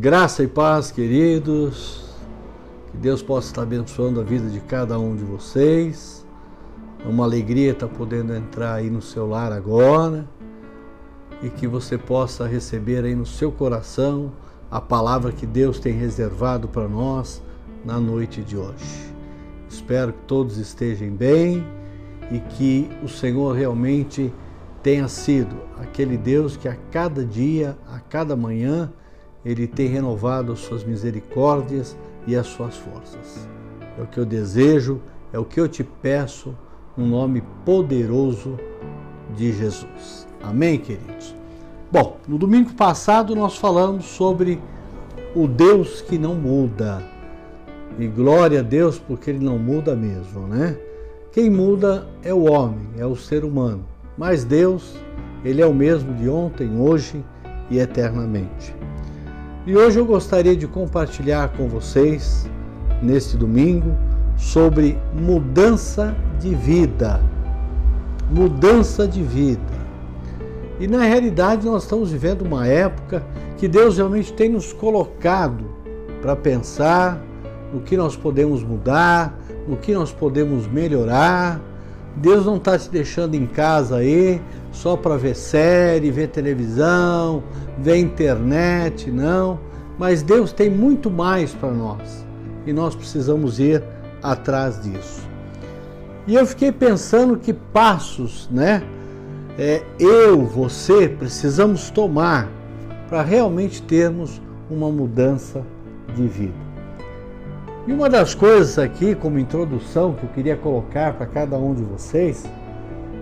Graça e paz, queridos. Que Deus possa estar abençoando a vida de cada um de vocês. É uma alegria estar podendo entrar aí no seu lar agora e que você possa receber aí no seu coração a palavra que Deus tem reservado para nós na noite de hoje. Espero que todos estejam bem e que o Senhor realmente tenha sido aquele Deus que a cada dia, a cada manhã, ele tem renovado as suas misericórdias e as suas forças. É o que eu desejo, é o que eu te peço, no nome poderoso de Jesus. Amém, queridos? Bom, no domingo passado nós falamos sobre o Deus que não muda. E glória a Deus porque ele não muda mesmo, né? Quem muda é o homem, é o ser humano. Mas Deus, ele é o mesmo de ontem, hoje e eternamente. E hoje eu gostaria de compartilhar com vocês, neste domingo, sobre mudança de vida. Mudança de vida. E na realidade nós estamos vivendo uma época que Deus realmente tem nos colocado para pensar no que nós podemos mudar, no que nós podemos melhorar. Deus não está te deixando em casa aí só para ver série, ver televisão, ver internet, não. Mas Deus tem muito mais para nós e nós precisamos ir atrás disso. E eu fiquei pensando que passos, né? É, eu, você, precisamos tomar para realmente termos uma mudança de vida. E uma das coisas aqui, como introdução, que eu queria colocar para cada um de vocês,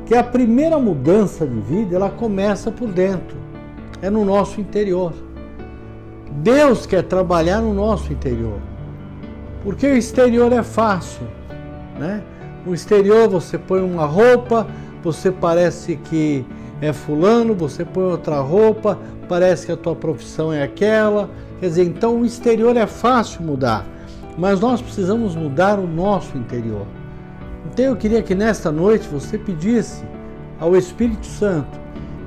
que a primeira mudança de vida, ela começa por dentro, é no nosso interior. Deus quer trabalhar no nosso interior. Porque o exterior é fácil, né? O exterior você põe uma roupa, você parece que é fulano, você põe outra roupa, parece que a tua profissão é aquela. Quer dizer, então o exterior é fácil mudar, mas nós precisamos mudar o nosso interior. Então eu queria que nesta noite você pedisse ao Espírito Santo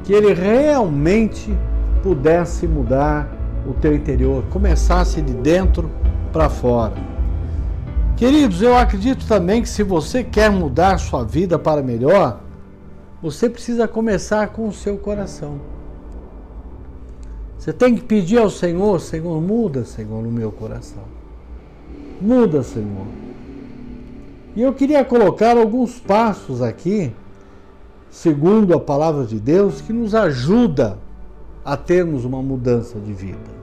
que ele realmente pudesse mudar o teu interior, começasse de dentro para fora. Queridos, eu acredito também que se você quer mudar sua vida para melhor, você precisa começar com o seu coração. Você tem que pedir ao Senhor, Senhor, muda, Senhor, no meu coração. Muda, Senhor. E eu queria colocar alguns passos aqui, segundo a palavra de Deus, que nos ajuda a termos uma mudança de vida.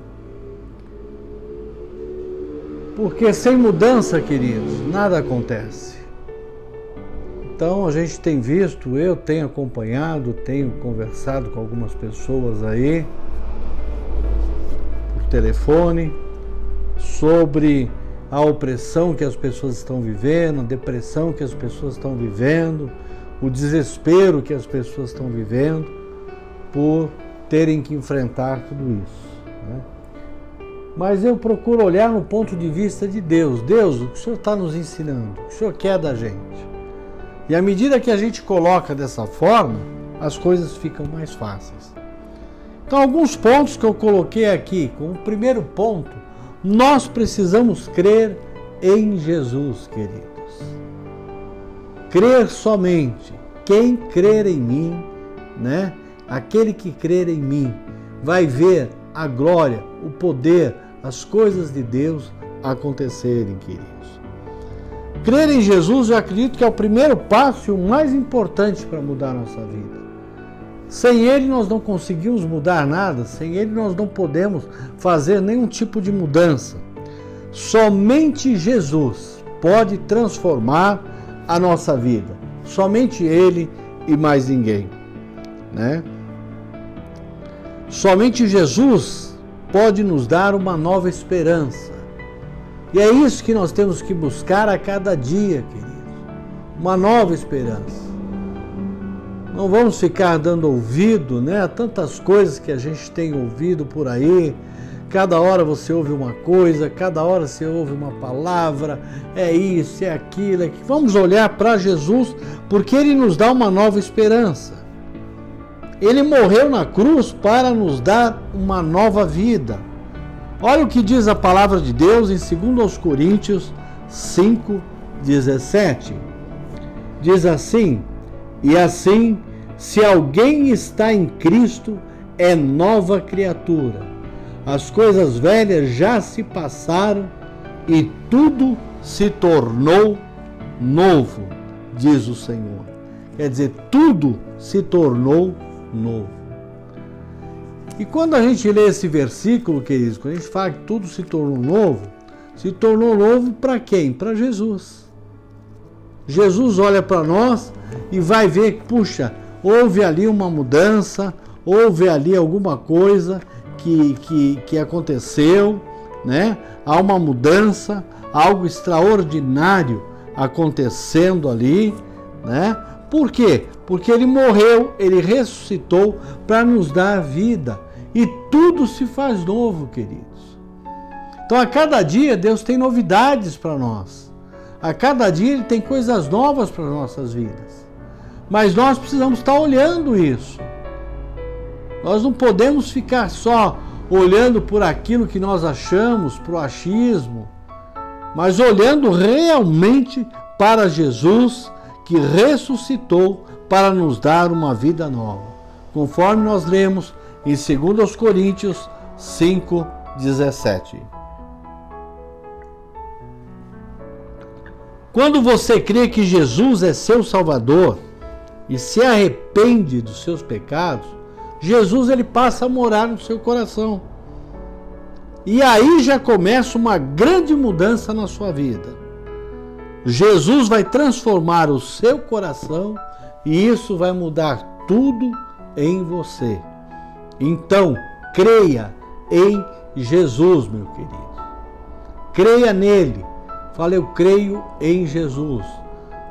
Porque sem mudança, queridos, nada acontece. Então a gente tem visto, eu tenho acompanhado, tenho conversado com algumas pessoas aí por telefone sobre a opressão que as pessoas estão vivendo, a depressão que as pessoas estão vivendo, o desespero que as pessoas estão vivendo por terem que enfrentar tudo isso. Né? Mas eu procuro olhar no ponto de vista de Deus. Deus, o que o Senhor está nos ensinando? O que o Senhor quer da gente? E à medida que a gente coloca dessa forma, as coisas ficam mais fáceis. Então, alguns pontos que eu coloquei aqui, como primeiro ponto, nós precisamos crer em Jesus, queridos. Crer somente. Quem crer em mim, né? Aquele que crer em mim vai ver a glória, o poder, as coisas de Deus acontecerem, queridos. Crer em Jesus, eu acredito que é o primeiro passo e o mais importante para mudar a nossa vida. Sem Ele nós não conseguimos mudar nada, sem Ele nós não podemos fazer nenhum tipo de mudança. Somente Jesus pode transformar a nossa vida. Somente Ele e mais ninguém. Né? Somente Jesus pode nos dar uma nova esperança. E é isso que nós temos que buscar a cada dia, queridos. Uma nova esperança. Não vamos ficar dando ouvido né, a tantas coisas que a gente tem ouvido por aí. Cada hora você ouve uma coisa, cada hora você ouve uma palavra, é isso, é aquilo. É. Vamos olhar para Jesus, porque Ele nos dá uma nova esperança. Ele morreu na cruz para nos dar uma nova vida. Olha o que diz a palavra de Deus em 2 Coríntios 5, 17. Diz assim: E assim, se alguém está em Cristo, é nova criatura. As coisas velhas já se passaram e tudo se tornou novo, diz o Senhor. Quer dizer, tudo se tornou novo. E quando a gente lê esse versículo, queridos, quando a gente fala que tudo se tornou novo, se tornou novo para quem? Para Jesus. Jesus olha para nós e vai ver que, puxa, houve ali uma mudança, houve ali alguma coisa que, que, que aconteceu, né? Há uma mudança, algo extraordinário acontecendo ali, né? Por quê? Porque ele morreu, ele ressuscitou para nos dar vida e tudo se faz novo, queridos. Então a cada dia Deus tem novidades para nós. A cada dia Ele tem coisas novas para nossas vidas. Mas nós precisamos estar olhando isso. Nós não podemos ficar só olhando por aquilo que nós achamos, para o achismo, mas olhando realmente para Jesus que ressuscitou para nos dar uma vida nova, conforme nós lemos em 2 Coríntios 5:17. Quando você crê que Jesus é seu Salvador e se arrepende dos seus pecados, Jesus ele passa a morar no seu coração. E aí já começa uma grande mudança na sua vida. Jesus vai transformar o seu coração e isso vai mudar tudo em você. Então, creia em Jesus, meu querido. Creia nele. Fala, eu creio em Jesus.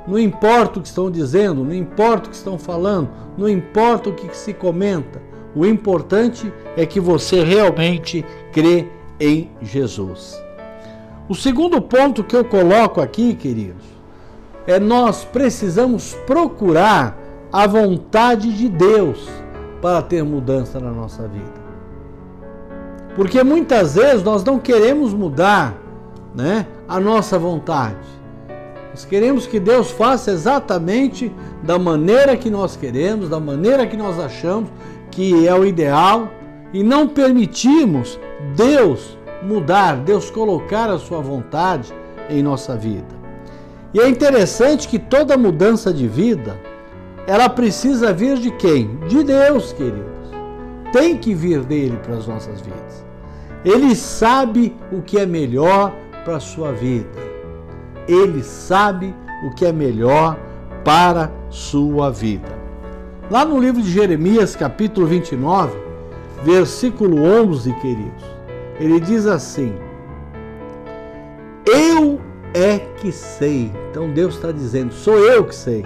Não importa o que estão dizendo, não importa o que estão falando, não importa o que se comenta. O importante é que você realmente crê em Jesus. O segundo ponto que eu coloco aqui, queridos, é nós precisamos procurar a vontade de Deus para ter mudança na nossa vida. Porque muitas vezes nós não queremos mudar, né, a nossa vontade. Nós queremos que Deus faça exatamente da maneira que nós queremos, da maneira que nós achamos que é o ideal, e não permitimos Deus mudar, Deus colocar a sua vontade em nossa vida. E é interessante que toda mudança de vida, ela precisa vir de quem? De Deus, queridos. Tem que vir dele para as nossas vidas. Ele sabe o que é melhor para a sua vida. Ele sabe o que é melhor para sua vida. Lá no livro de Jeremias, capítulo 29, versículo 11, queridos, ele diz assim: Eu é que sei. Então Deus está dizendo: Sou eu que sei.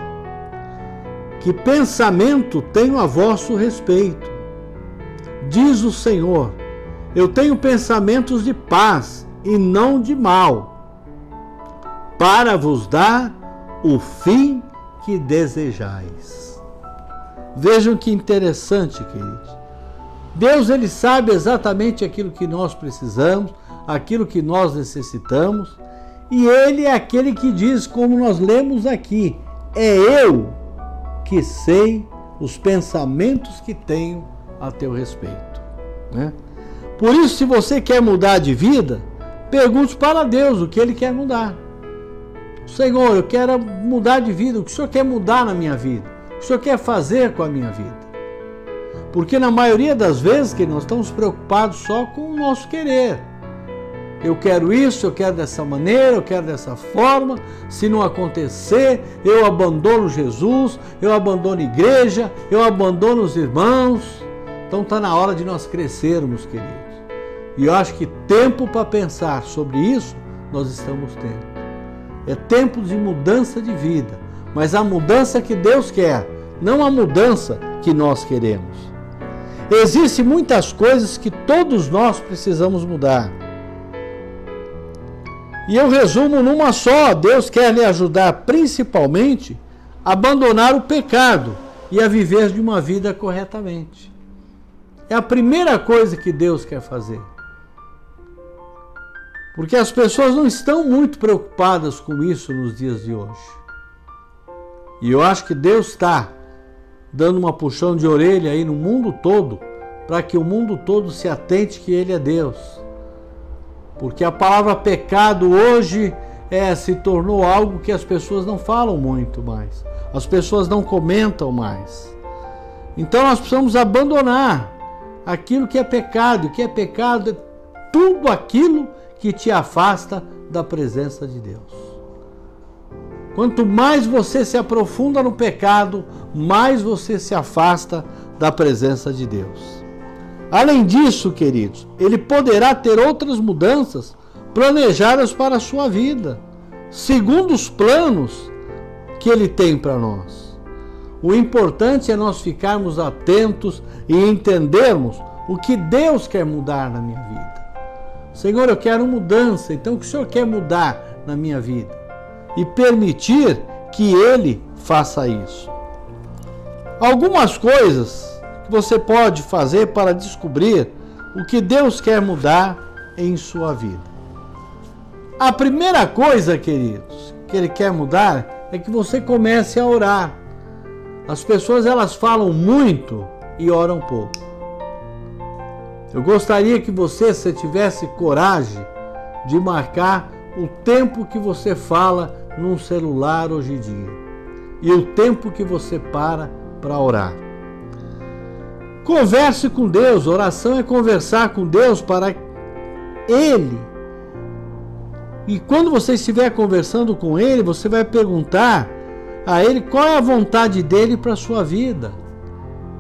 Que pensamento tenho a vosso respeito. Diz o Senhor: Eu tenho pensamentos de paz e não de mal para vos dar o fim que desejais. Vejam que interessante, queridos. Deus ele sabe exatamente aquilo que nós precisamos, aquilo que nós necessitamos, e ele é aquele que diz, como nós lemos aqui, é eu que sei os pensamentos que tenho a teu respeito. Né? Por isso, se você quer mudar de vida, pergunte para Deus o que ele quer mudar. Senhor, eu quero mudar de vida. O que o Senhor quer mudar na minha vida? O que o Senhor quer fazer com a minha vida? Porque na maioria das vezes que nós estamos preocupados só com o nosso querer. Eu quero isso, eu quero dessa maneira, eu quero dessa forma. Se não acontecer, eu abandono Jesus, eu abandono a igreja, eu abandono os irmãos. Então está na hora de nós crescermos, queridos. E eu acho que tempo para pensar sobre isso nós estamos tendo. É tempo de mudança de vida, mas a mudança que Deus quer, não a mudança que nós queremos. Existem muitas coisas que todos nós precisamos mudar. E eu resumo numa só: Deus quer lhe ajudar principalmente a abandonar o pecado e a viver de uma vida corretamente. É a primeira coisa que Deus quer fazer. Porque as pessoas não estão muito preocupadas com isso nos dias de hoje. E eu acho que Deus está dando uma puxão de orelha aí no mundo todo, para que o mundo todo se atente que Ele é Deus. Porque a palavra pecado hoje é, se tornou algo que as pessoas não falam muito mais, as pessoas não comentam mais. Então nós precisamos abandonar aquilo que é pecado. O que é pecado é tudo aquilo que te afasta da presença de Deus. Quanto mais você se aprofunda no pecado, mais você se afasta da presença de Deus. Além disso, queridos, ele poderá ter outras mudanças planejadas para a sua vida, segundo os planos que ele tem para nós. O importante é nós ficarmos atentos e entendermos o que Deus quer mudar na minha vida. Senhor, eu quero mudança. Então, o que o Senhor quer mudar na minha vida? E permitir que Ele faça isso. Algumas coisas que você pode fazer para descobrir o que Deus quer mudar em sua vida. A primeira coisa, queridos, que Ele quer mudar é que você comece a orar. As pessoas elas falam muito e oram pouco. Eu gostaria que você, se tivesse coragem de marcar o tempo que você fala num celular hoje em dia e o tempo que você para para orar. Converse com Deus, oração é conversar com Deus para Ele. E quando você estiver conversando com Ele, você vai perguntar a Ele qual é a vontade dele para a sua vida.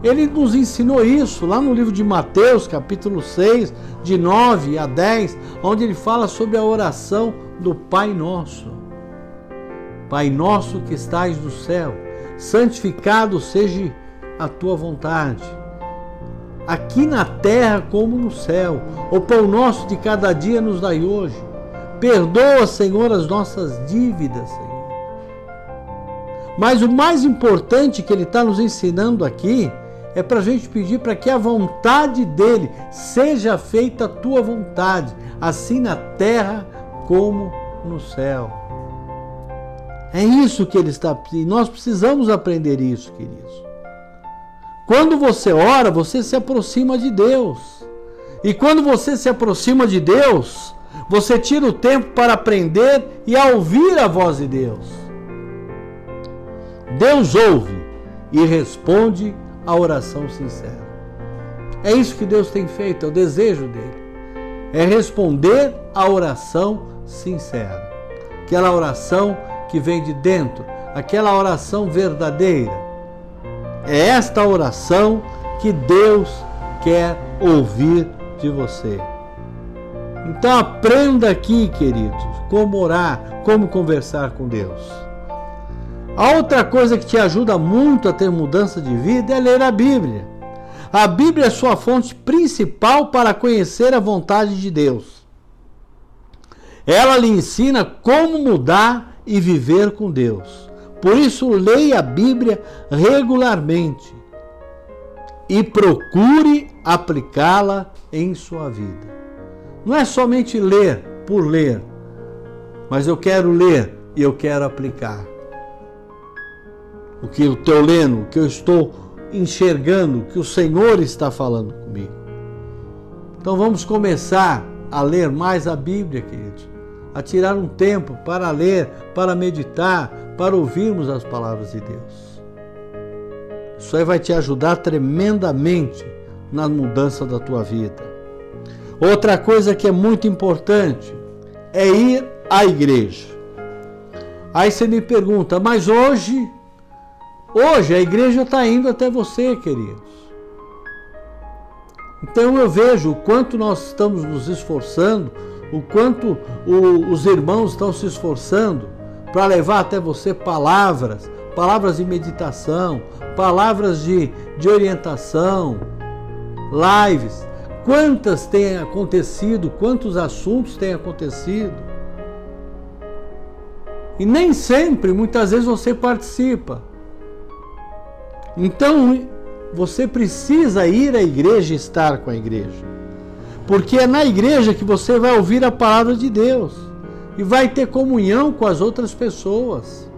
Ele nos ensinou isso lá no livro de Mateus, capítulo 6, de 9 a 10, onde ele fala sobre a oração do Pai Nosso. Pai nosso que estás no céu, santificado seja a tua vontade. Aqui na terra como no céu. O pão nosso de cada dia nos dai hoje. Perdoa, Senhor, as nossas dívidas, Senhor. Mas o mais importante que ele está nos ensinando aqui é para a gente pedir para que a vontade dele seja feita a tua vontade, assim na terra como no céu. É isso que ele está pedindo. Nós precisamos aprender isso, queridos. Quando você ora, você se aproxima de Deus. E quando você se aproxima de Deus, você tira o tempo para aprender e a ouvir a voz de Deus. Deus ouve e responde a oração sincera. É isso que Deus tem feito, é o desejo dele. É responder a oração sincera. Aquela oração que vem de dentro, aquela oração verdadeira. É esta oração que Deus quer ouvir de você. Então aprenda aqui, queridos, como orar, como conversar com Deus. A outra coisa que te ajuda muito a ter mudança de vida é ler a Bíblia. A Bíblia é sua fonte principal para conhecer a vontade de Deus. Ela lhe ensina como mudar e viver com Deus. Por isso, leia a Bíblia regularmente e procure aplicá-la em sua vida. Não é somente ler por ler, mas eu quero ler e eu quero aplicar o que eu estou lendo, o que eu estou enxergando, o que o Senhor está falando comigo. Então vamos começar a ler mais a Bíblia, queridos. A tirar um tempo para ler, para meditar, para ouvirmos as palavras de Deus. Isso aí vai te ajudar tremendamente na mudança da tua vida. Outra coisa que é muito importante é ir à igreja. Aí você me pergunta, mas hoje Hoje a igreja está indo até você, queridos. Então eu vejo o quanto nós estamos nos esforçando, o quanto o, os irmãos estão se esforçando para levar até você palavras, palavras de meditação, palavras de, de orientação, lives. Quantas têm acontecido, quantos assuntos têm acontecido. E nem sempre, muitas vezes você participa. Então, você precisa ir à igreja e estar com a igreja. Porque é na igreja que você vai ouvir a palavra de Deus e vai ter comunhão com as outras pessoas.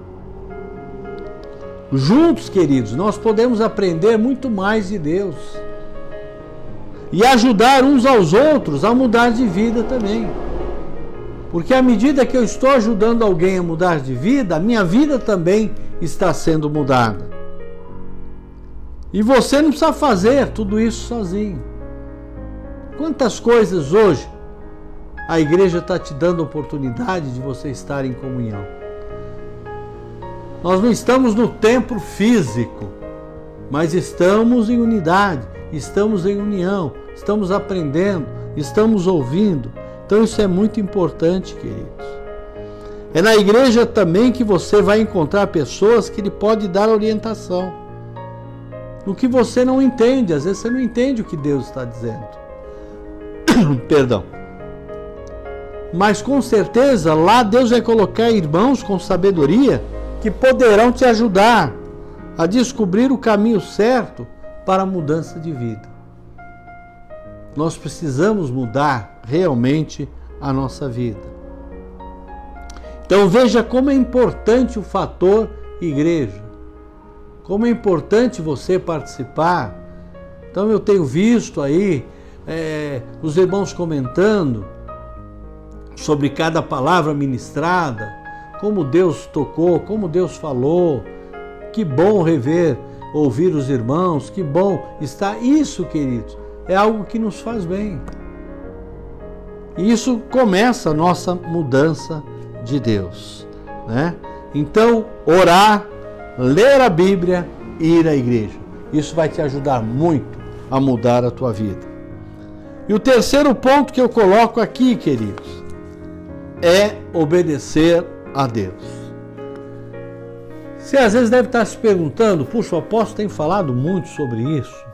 Juntos, queridos, nós podemos aprender muito mais de Deus e ajudar uns aos outros a mudar de vida também. Porque à medida que eu estou ajudando alguém a mudar de vida, a minha vida também está sendo mudada. E você não precisa fazer tudo isso sozinho. Quantas coisas hoje a igreja está te dando oportunidade de você estar em comunhão? Nós não estamos no templo físico, mas estamos em unidade, estamos em união, estamos aprendendo, estamos ouvindo. Então isso é muito importante, queridos. É na igreja também que você vai encontrar pessoas que lhe podem dar orientação. No que você não entende, às vezes você não entende o que Deus está dizendo. Perdão. Mas com certeza lá Deus vai colocar irmãos com sabedoria que poderão te ajudar a descobrir o caminho certo para a mudança de vida. Nós precisamos mudar realmente a nossa vida. Então veja como é importante o fator igreja. Como é importante você participar. Então eu tenho visto aí é, os irmãos comentando sobre cada palavra ministrada, como Deus tocou, como Deus falou. Que bom rever, ouvir os irmãos, que bom estar. Isso, queridos, é algo que nos faz bem. E isso começa a nossa mudança de Deus. Né? Então, orar, ler a Bíblia e ir à igreja. Isso vai te ajudar muito a mudar a tua vida. E o terceiro ponto que eu coloco aqui, queridos, é obedecer a Deus. Você às vezes deve estar se perguntando, puxa, o apóstolo tem falado muito sobre isso.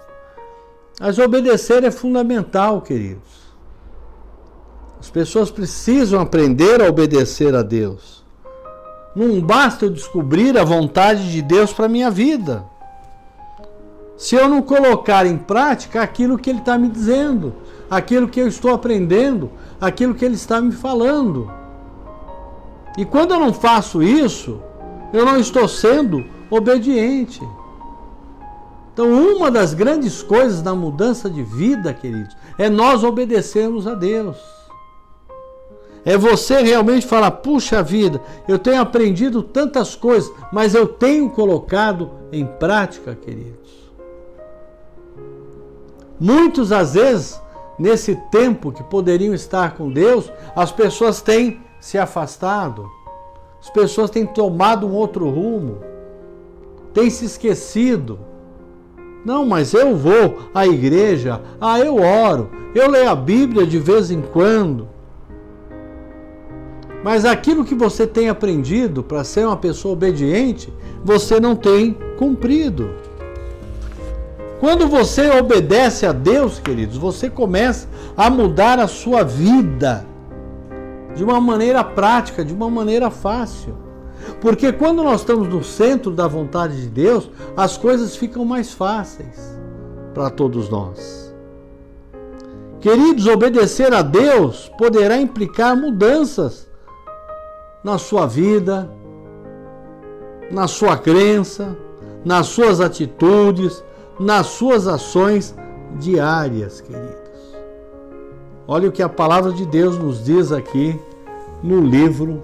Mas obedecer é fundamental, queridos. As pessoas precisam aprender a obedecer a Deus. Não basta eu descobrir a vontade de Deus para minha vida. Se eu não colocar em prática aquilo que Ele está me dizendo, aquilo que eu estou aprendendo, aquilo que Ele está me falando. E quando eu não faço isso, eu não estou sendo obediente. Então, uma das grandes coisas da mudança de vida, queridos, é nós obedecermos a Deus. É você realmente falar: puxa vida, eu tenho aprendido tantas coisas, mas eu tenho colocado em prática, queridos. Muitos, às vezes, nesse tempo que poderiam estar com Deus, as pessoas têm se afastado, as pessoas têm tomado um outro rumo, têm se esquecido. Não, mas eu vou à igreja, ah, eu oro, eu leio a Bíblia de vez em quando. Mas aquilo que você tem aprendido para ser uma pessoa obediente, você não tem cumprido. Quando você obedece a Deus, queridos, você começa a mudar a sua vida de uma maneira prática, de uma maneira fácil. Porque quando nós estamos no centro da vontade de Deus, as coisas ficam mais fáceis para todos nós. Queridos, obedecer a Deus poderá implicar mudanças na sua vida, na sua crença, nas suas atitudes, nas suas ações diárias, queridos. Olha o que a palavra de Deus nos diz aqui no livro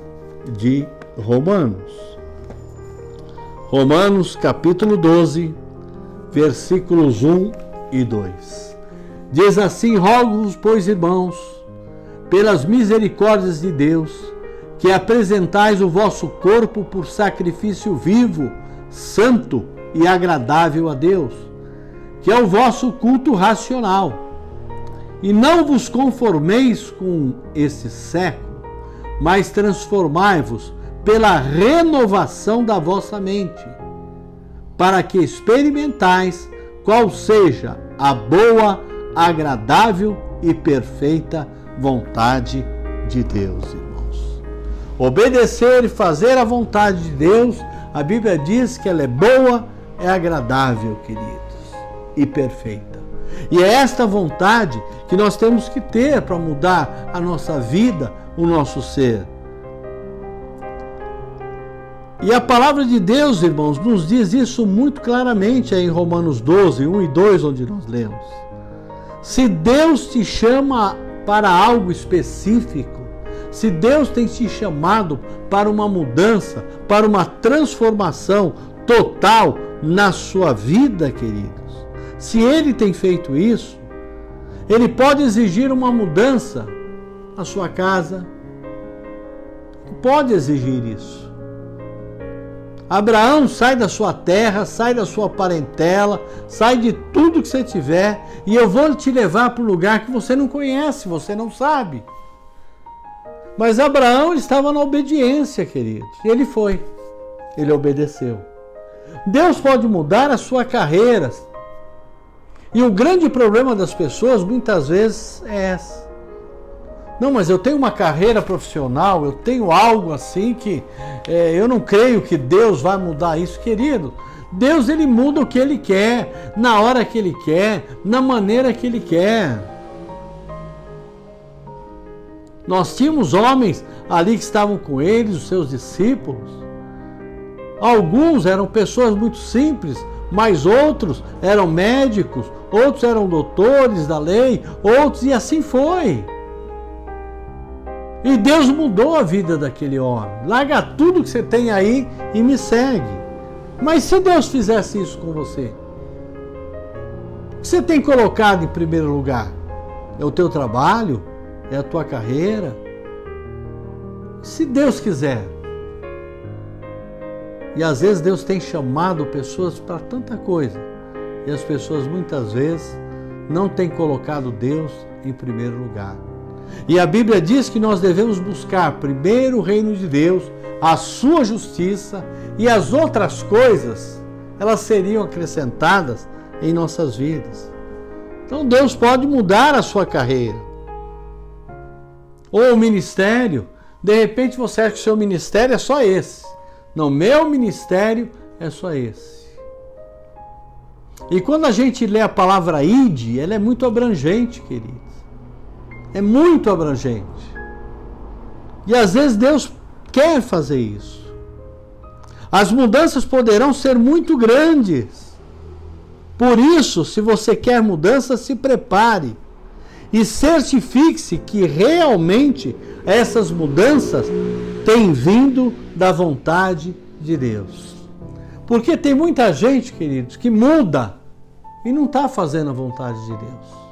de Romanos. Romanos capítulo 12, versículos 1 e 2. Diz assim: Rogo-vos, pois, irmãos, pelas misericórdias de Deus, que apresentais o vosso corpo por sacrifício vivo, santo e agradável a Deus, que é o vosso culto racional. E não vos conformeis com esse século, mas transformai-vos pela renovação da vossa mente, para que experimentais qual seja a boa, agradável e perfeita vontade de Deus. Obedecer e fazer a vontade de Deus, a Bíblia diz que ela é boa, é agradável, queridos, e perfeita. E é esta vontade que nós temos que ter para mudar a nossa vida, o nosso ser. E a palavra de Deus, irmãos, nos diz isso muito claramente em Romanos 12, 1 e 2, onde nós lemos. Se Deus te chama para algo específico, se Deus tem te chamado para uma mudança, para uma transformação total na sua vida, queridos, se Ele tem feito isso, Ele pode exigir uma mudança na sua casa, pode exigir isso. Abraão sai da sua terra, sai da sua parentela, sai de tudo que você tiver e eu vou te levar para um lugar que você não conhece, você não sabe. Mas Abraão estava na obediência, queridos, e ele foi, ele obedeceu. Deus pode mudar a sua carreira. E o grande problema das pessoas muitas vezes é essa não, mas eu tenho uma carreira profissional, eu tenho algo assim que é, eu não creio que Deus vai mudar isso, querido. Deus ele muda o que ele quer, na hora que ele quer, na maneira que ele quer. Nós tínhamos homens ali que estavam com eles, os seus discípulos. Alguns eram pessoas muito simples, mas outros eram médicos, outros eram doutores da lei, outros e assim foi. E Deus mudou a vida daquele homem. Larga tudo que você tem aí e me segue. Mas se Deus fizesse isso com você, o que você tem colocado em primeiro lugar? É o teu trabalho? É a tua carreira? Se Deus quiser. E às vezes Deus tem chamado pessoas para tanta coisa. E as pessoas muitas vezes não têm colocado Deus em primeiro lugar. E a Bíblia diz que nós devemos buscar primeiro o reino de Deus, a sua justiça e as outras coisas, elas seriam acrescentadas em nossas vidas. Então Deus pode mudar a sua carreira. Ou o ministério, de repente você acha que o seu ministério é só esse. Não, meu ministério é só esse. E quando a gente lê a palavra ide, ela é muito abrangente, querido é muito abrangente. E às vezes Deus quer fazer isso. As mudanças poderão ser muito grandes. Por isso, se você quer mudança, se prepare e certifique-se que realmente essas mudanças têm vindo da vontade de Deus. Porque tem muita gente, queridos, que muda e não está fazendo a vontade de Deus.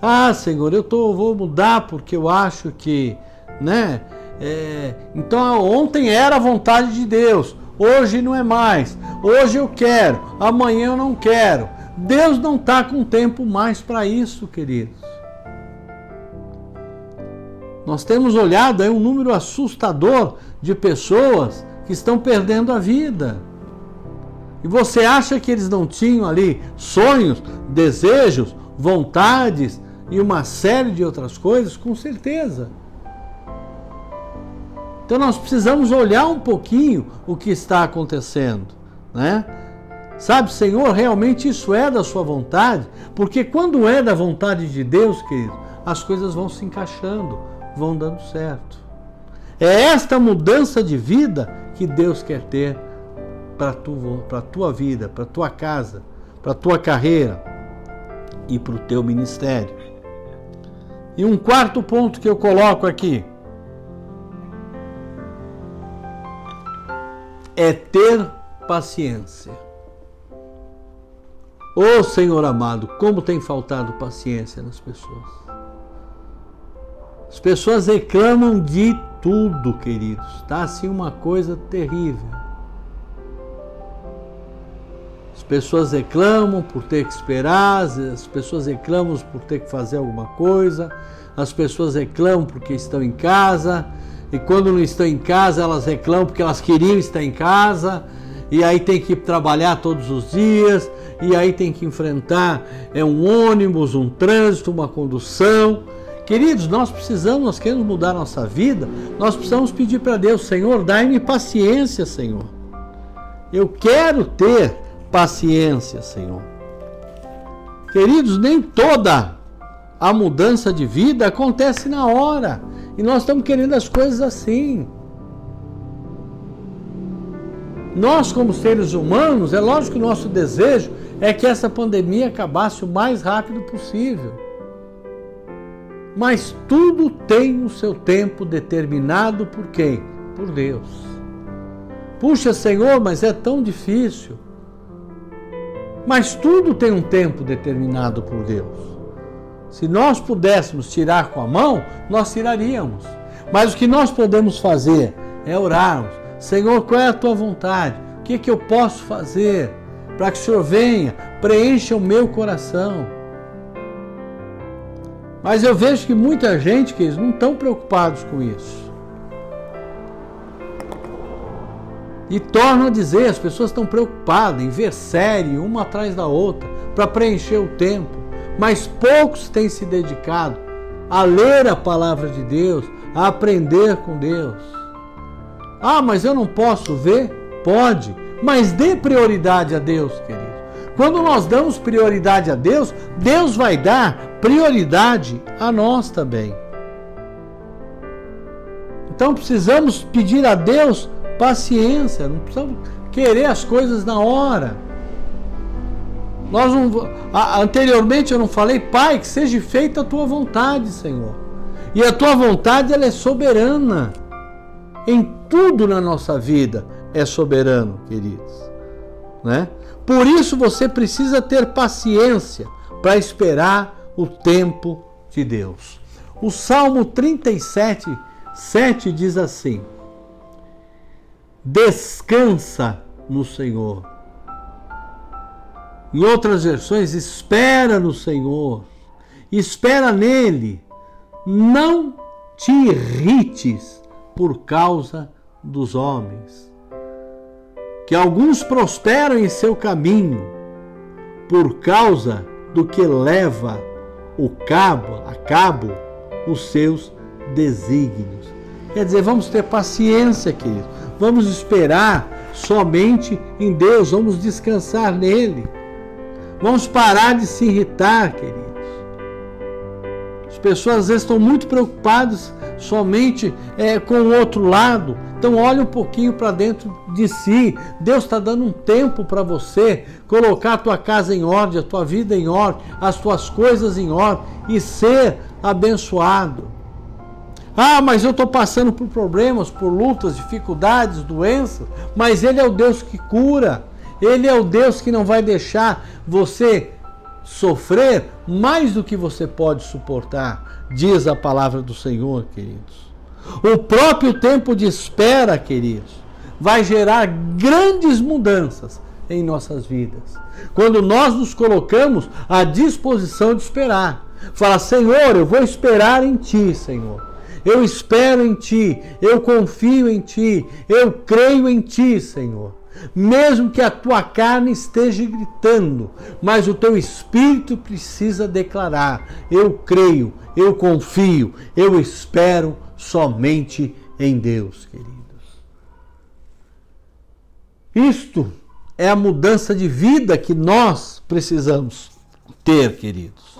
Ah, Senhor, eu tô, vou mudar porque eu acho que, né? É, então ontem era a vontade de Deus, hoje não é mais. Hoje eu quero, amanhã eu não quero. Deus não está com tempo mais para isso, queridos. Nós temos olhado aí um número assustador de pessoas que estão perdendo a vida. E você acha que eles não tinham ali sonhos, desejos, vontades, e uma série de outras coisas, com certeza. Então nós precisamos olhar um pouquinho o que está acontecendo, né? Sabe, Senhor, realmente isso é da sua vontade? Porque quando é da vontade de Deus, querido, as coisas vão se encaixando, vão dando certo. É esta mudança de vida que Deus quer ter para tu, a tua vida, para a tua casa, para a tua carreira e para o teu ministério. E um quarto ponto que eu coloco aqui é ter paciência. Ô oh, Senhor amado, como tem faltado paciência nas pessoas. As pessoas reclamam de tudo, queridos. Está assim uma coisa terrível. pessoas reclamam por ter que esperar, as pessoas reclamam por ter que fazer alguma coisa, as pessoas reclamam porque estão em casa, e quando não estão em casa, elas reclamam porque elas queriam estar em casa, e aí tem que trabalhar todos os dias, e aí tem que enfrentar é um ônibus, um trânsito, uma condução. Queridos, nós precisamos, nós queremos mudar nossa vida, nós precisamos pedir para Deus, Senhor, dai-me paciência, Senhor. Eu quero ter paciência, Senhor. Queridos, nem toda a mudança de vida acontece na hora. E nós estamos querendo as coisas assim. Nós, como seres humanos, é lógico que o nosso desejo é que essa pandemia acabasse o mais rápido possível. Mas tudo tem o seu tempo determinado por quem? Por Deus. Puxa, Senhor, mas é tão difícil. Mas tudo tem um tempo determinado por Deus. Se nós pudéssemos tirar com a mão, nós tiraríamos. Mas o que nós podemos fazer é orarmos Senhor, qual é a tua vontade? O que, é que eu posso fazer para que o Senhor venha, preencha o meu coração? Mas eu vejo que muita gente, que não estão preocupados com isso. E torno a dizer, as pessoas estão preocupadas em ver série uma atrás da outra para preencher o tempo, mas poucos têm se dedicado a ler a palavra de Deus, a aprender com Deus. Ah, mas eu não posso ver? Pode, mas dê prioridade a Deus, querido. Quando nós damos prioridade a Deus, Deus vai dar prioridade a nós também. Então precisamos pedir a Deus paciência, não precisamos querer as coisas na hora. Nós não, anteriormente eu não falei, Pai, que seja feita a tua vontade, Senhor. E a tua vontade ela é soberana em tudo na nossa vida é soberano, queridos. Né? Por isso você precisa ter paciência para esperar o tempo de Deus. O Salmo 37, 7 diz assim: Descansa no Senhor. Em outras versões, espera no Senhor. Espera nele. Não te irrites por causa dos homens. Que alguns prosperam em seu caminho por causa do que leva o cabo a cabo os seus desígnios. Quer dizer, vamos ter paciência, querido. Vamos esperar somente em Deus, vamos descansar nele. Vamos parar de se irritar, queridos. As pessoas às vezes estão muito preocupadas somente é, com o outro lado. Então olhe um pouquinho para dentro de si. Deus está dando um tempo para você colocar a tua casa em ordem, a tua vida em ordem, as tuas coisas em ordem e ser abençoado. Ah, mas eu estou passando por problemas, por lutas, dificuldades, doenças, mas Ele é o Deus que cura. Ele é o Deus que não vai deixar você sofrer mais do que você pode suportar, diz a palavra do Senhor, queridos. O próprio tempo de espera, queridos, vai gerar grandes mudanças em nossas vidas. Quando nós nos colocamos à disposição de esperar, fala: Senhor, eu vou esperar em Ti, Senhor. Eu espero em Ti, eu confio em Ti, eu creio em Ti, Senhor mesmo que a tua carne esteja gritando, mas o teu espírito precisa declarar: eu creio, eu confio, eu espero somente em Deus, queridos. Isto é a mudança de vida que nós precisamos ter, queridos.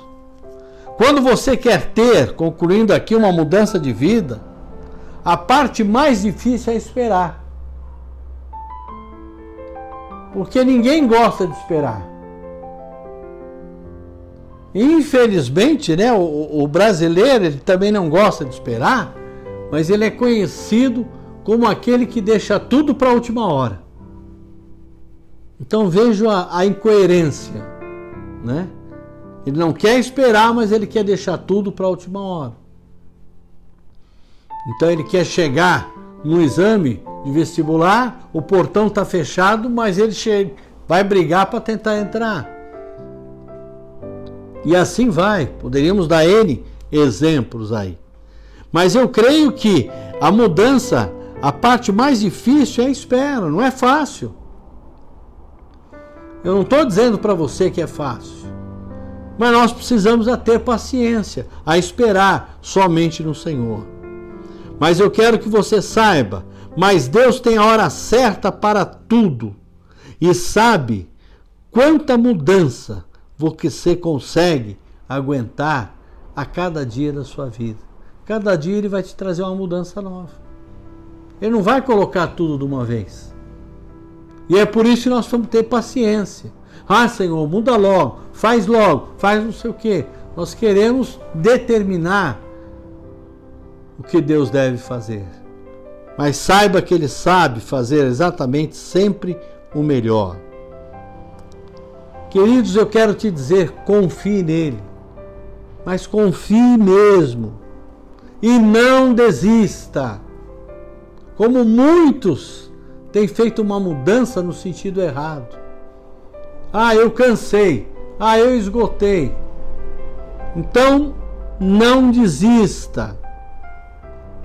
Quando você quer ter, concluindo aqui, uma mudança de vida, a parte mais difícil é esperar. Porque ninguém gosta de esperar. Infelizmente, né, o, o brasileiro ele também não gosta de esperar, mas ele é conhecido como aquele que deixa tudo para a última hora. Então vejo a, a, incoerência, né? Ele não quer esperar, mas ele quer deixar tudo para a última hora. Então ele quer chegar no exame de vestibular, o portão está fechado, mas ele chega, vai brigar para tentar entrar. E assim vai. Poderíamos dar N exemplos aí. Mas eu creio que a mudança, a parte mais difícil é a espera, não é fácil. Eu não estou dizendo para você que é fácil. Mas nós precisamos a ter paciência, a esperar somente no Senhor. Mas eu quero que você saiba mas Deus tem a hora certa para tudo e sabe quanta mudança você consegue aguentar a cada dia da sua vida. Cada dia ele vai te trazer uma mudança nova. Ele não vai colocar tudo de uma vez. E é por isso que nós vamos ter paciência. Ah, Senhor, muda logo, faz logo, faz não sei o quê. Nós queremos determinar o que Deus deve fazer. Mas saiba que Ele sabe fazer exatamente sempre o melhor. Queridos, eu quero te dizer: confie nele, mas confie mesmo e não desista. Como muitos têm feito uma mudança no sentido errado. Ah, eu cansei. Ah, eu esgotei. Então, não desista,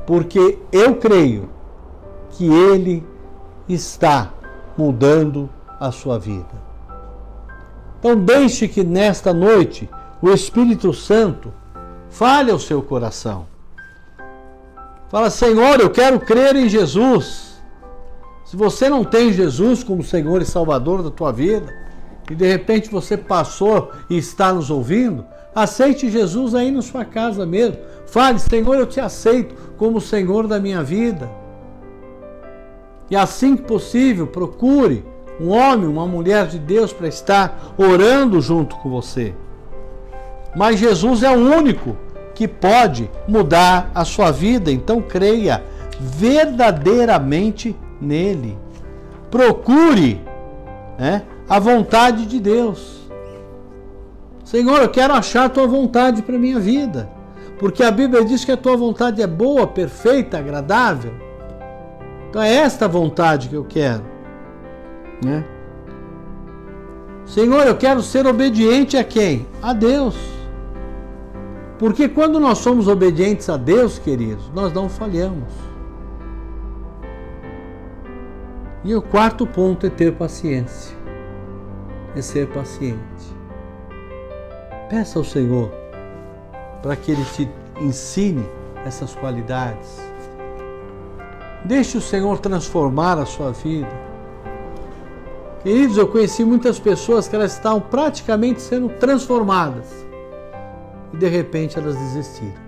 porque eu creio que Ele está mudando a sua vida. Então, deixe que nesta noite o Espírito Santo fale ao seu coração. Fala, Senhor, eu quero crer em Jesus. Se você não tem Jesus como Senhor e Salvador da tua vida, e de repente você passou e está nos ouvindo, aceite Jesus aí na sua casa mesmo. Fale, Senhor, eu te aceito como Senhor da minha vida. E assim que possível, procure um homem, uma mulher de Deus para estar orando junto com você. Mas Jesus é o único que pode mudar a sua vida, então creia verdadeiramente nele. Procure né, a vontade de Deus. Senhor, eu quero achar a tua vontade para minha vida, porque a Bíblia diz que a tua vontade é boa, perfeita, agradável. Então é esta vontade que eu quero. Né? Senhor, eu quero ser obediente a quem? A Deus. Porque quando nós somos obedientes a Deus, queridos, nós não falhamos. E o quarto ponto é ter paciência. É ser paciente. Peça ao Senhor para que Ele te ensine essas qualidades. Deixe o Senhor transformar a sua vida. Queridos, eu conheci muitas pessoas que elas estavam praticamente sendo transformadas e de repente elas desistiram.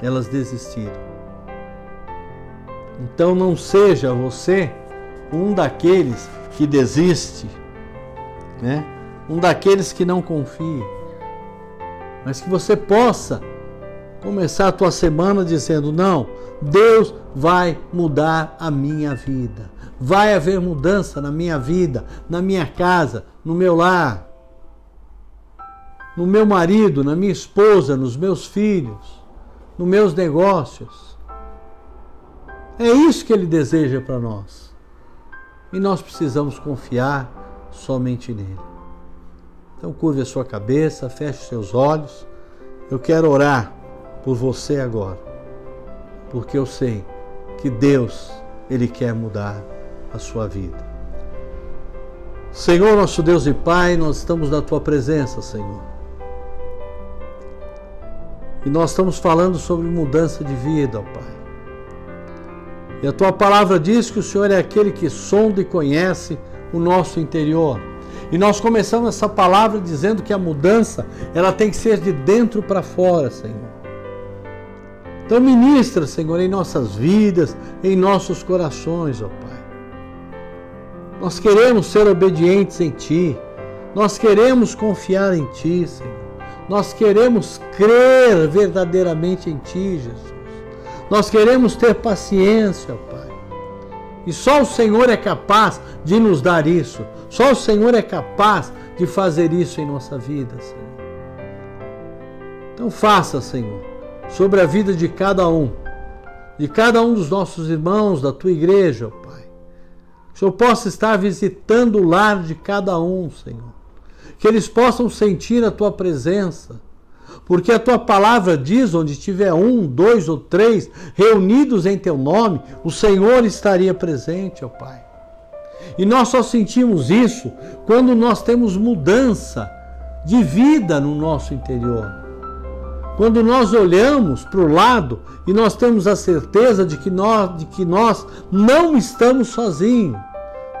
Elas desistiram. Então não seja você um daqueles que desiste, né? Um daqueles que não confia, mas que você possa começar a tua semana dizendo: Não, Deus vai mudar a minha vida. Vai haver mudança na minha vida, na minha casa, no meu lar, no meu marido, na minha esposa, nos meus filhos, nos meus negócios. É isso que Ele deseja para nós. E nós precisamos confiar somente nele. Então, curve a sua cabeça, feche seus olhos. Eu quero orar por você agora, porque eu sei que Deus, Ele quer mudar a sua vida. Senhor, nosso Deus e Pai, nós estamos na Tua presença, Senhor. E nós estamos falando sobre mudança de vida, ó Pai. E a Tua palavra diz que o Senhor é aquele que sonda e conhece o nosso interior. E nós começamos essa palavra dizendo que a mudança, ela tem que ser de dentro para fora, Senhor. Então ministra, Senhor, em nossas vidas, em nossos corações, ó Pai. Nós queremos ser obedientes em Ti. Nós queremos confiar em Ti, Senhor. Nós queremos crer verdadeiramente em Ti, Jesus. Nós queremos ter paciência, ó Pai. E só o Senhor é capaz de nos dar isso. Só o Senhor é capaz de fazer isso em nossa vida, Senhor. Então faça, Senhor sobre a vida de cada um, de cada um dos nossos irmãos da tua igreja, ó Pai. Que o Senhor possa estar visitando o lar de cada um, Senhor. Que eles possam sentir a tua presença. Porque a tua palavra diz: onde tiver um, dois ou três reunidos em teu nome, o Senhor estaria presente, ó Pai. E nós só sentimos isso quando nós temos mudança de vida no nosso interior. Quando nós olhamos para o lado e nós temos a certeza de que nós, de que nós não estamos sozinhos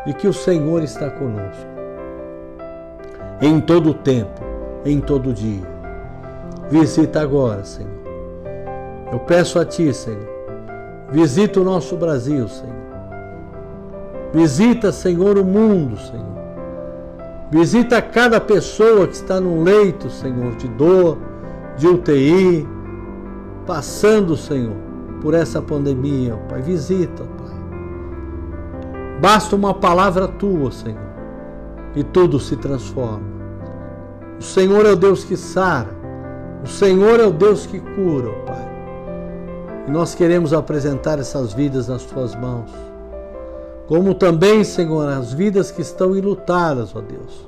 e que o Senhor está conosco. em todo o tempo, em todo dia. Visita agora, Senhor. Eu peço a Ti, Senhor. Visita o nosso Brasil, Senhor. Visita, Senhor, o mundo, Senhor. Visita cada pessoa que está no leito, Senhor, de dor, de UTI, passando, Senhor, por essa pandemia, Pai. Visita, Pai. Basta uma palavra tua, Senhor, e tudo se transforma. O Senhor é o Deus que sara. O Senhor é o Deus que cura, Pai. E nós queremos apresentar essas vidas nas tuas mãos como também, Senhor, as vidas que estão enlutadas, ó Deus,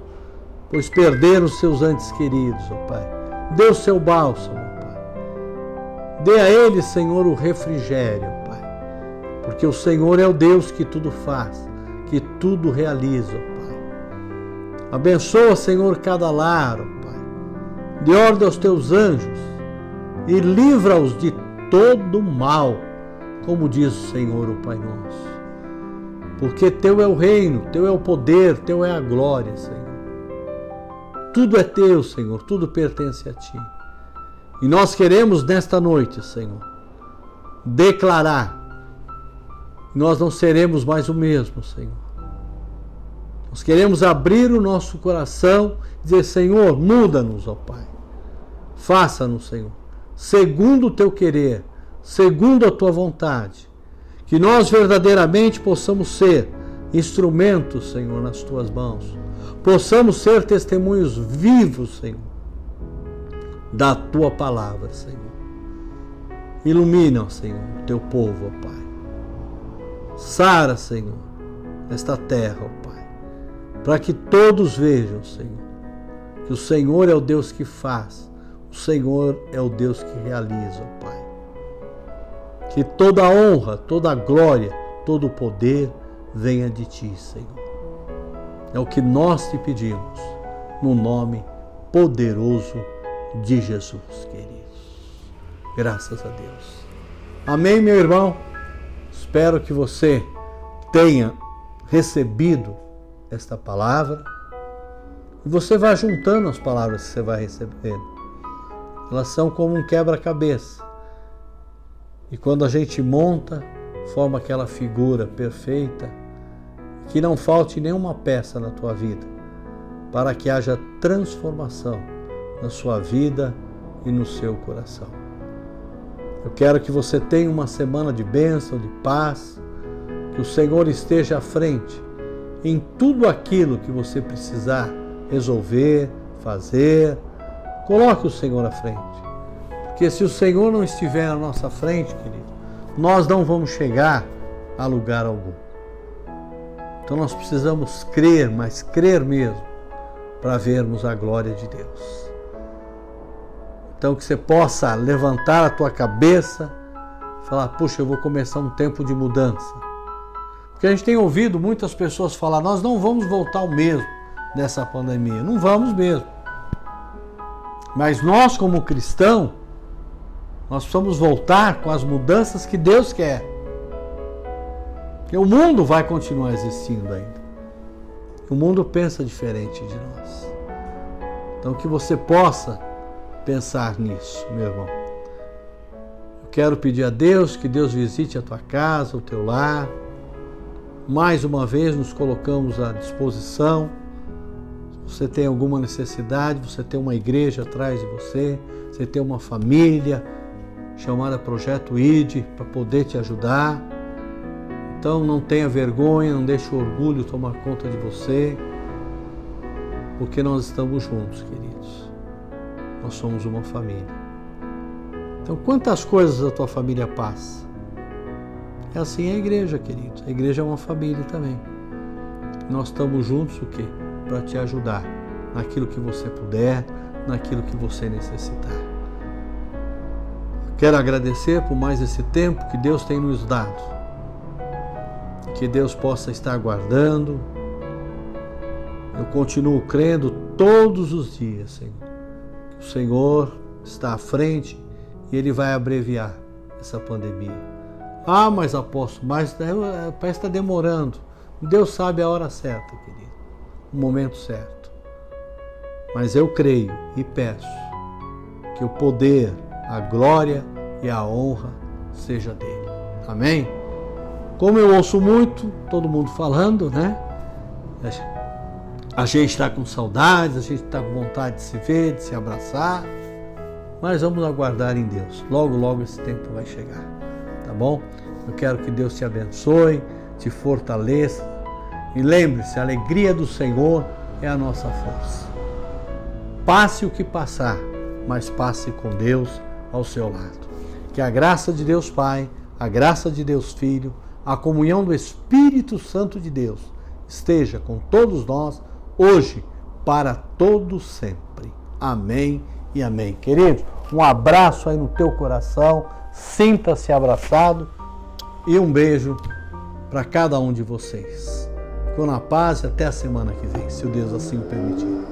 pois perderam seus antes queridos, ó Pai. Dê o seu bálsamo, Pai. Dê a eles, Senhor, o refrigério, Pai, porque o Senhor é o Deus que tudo faz, que tudo realiza, Pai. Abençoa, Senhor, cada lar, Pai. De ordem aos teus anjos e livra-os de todo mal, como diz o Senhor, o Pai nosso porque teu é o reino, teu é o poder, teu é a glória, Senhor. Tudo é teu, Senhor, tudo pertence a ti. E nós queremos nesta noite, Senhor, declarar: nós não seremos mais o mesmo, Senhor. Nós queremos abrir o nosso coração e dizer: Senhor, muda-nos, ó Pai. Faça-nos, Senhor, segundo o teu querer, segundo a tua vontade que nós verdadeiramente possamos ser instrumentos, Senhor, nas tuas mãos. Possamos ser testemunhos vivos, Senhor, da tua palavra, Senhor. Ilumina, Senhor, o teu povo, ó Pai. Sara, Senhor, esta terra, ó Pai, para que todos vejam, Senhor, que o Senhor é o Deus que faz, o Senhor é o Deus que realiza, ó Pai. Que toda honra, toda glória, todo o poder venha de ti, Senhor. É o que nós te pedimos, no nome poderoso de Jesus, queridos. Graças a Deus. Amém, meu irmão? Espero que você tenha recebido esta palavra e você vai juntando as palavras que você vai recebendo. Elas são como um quebra-cabeça. E quando a gente monta, forma aquela figura perfeita, que não falte nenhuma peça na tua vida, para que haja transformação na sua vida e no seu coração. Eu quero que você tenha uma semana de bênção, de paz, que o Senhor esteja à frente em tudo aquilo que você precisar resolver, fazer. Coloque o Senhor à frente. Porque se o Senhor não estiver à nossa frente, querido, nós não vamos chegar a lugar algum. Então nós precisamos crer, mas crer mesmo, para vermos a glória de Deus. Então que você possa levantar a tua cabeça falar: puxa, eu vou começar um tempo de mudança. Porque a gente tem ouvido muitas pessoas falar: nós não vamos voltar ao mesmo nessa pandemia. Não vamos mesmo. Mas nós, como cristãos, nós precisamos voltar com as mudanças que Deus quer. Porque o mundo vai continuar existindo ainda. O mundo pensa diferente de nós. Então que você possa pensar nisso, meu irmão. Eu quero pedir a Deus que Deus visite a tua casa, o teu lar. Mais uma vez nos colocamos à disposição. Se você tem alguma necessidade, você tem uma igreja atrás de você, você tem uma família, chamada Projeto ID para poder te ajudar. Então não tenha vergonha, não deixe o orgulho tomar conta de você, porque nós estamos juntos, queridos. Nós somos uma família. Então, quantas coisas a tua família passa? É assim a igreja, queridos. A igreja é uma família também. Nós estamos juntos o quê? Para te ajudar naquilo que você puder, naquilo que você necessitar. Quero agradecer por mais esse tempo que Deus tem nos dado. Que Deus possa estar guardando. Eu continuo crendo todos os dias, Senhor. O Senhor está à frente e Ele vai abreviar essa pandemia. Ah, mas apóstolo, mas é, é, parece que está demorando. Deus sabe a hora certa, querido. O momento certo. mas eu creio e peço que o poder, a glória e a honra seja dele. Amém? Como eu ouço muito todo mundo falando, né? A gente está com saudades, a gente está com vontade de se ver, de se abraçar, mas vamos aguardar em Deus. Logo, logo esse tempo vai chegar, tá bom? Eu quero que Deus te abençoe, te fortaleça e lembre-se: a alegria do Senhor é a nossa força. Passe o que passar, mas passe com Deus ao seu lado. Que a graça de Deus Pai, a graça de Deus Filho, a comunhão do Espírito Santo de Deus esteja com todos nós hoje, para todo sempre. Amém e amém. Queridos, um abraço aí no teu coração, sinta-se abraçado e um beijo para cada um de vocês. Ficou na paz e até a semana que vem, se o Deus assim o permitir.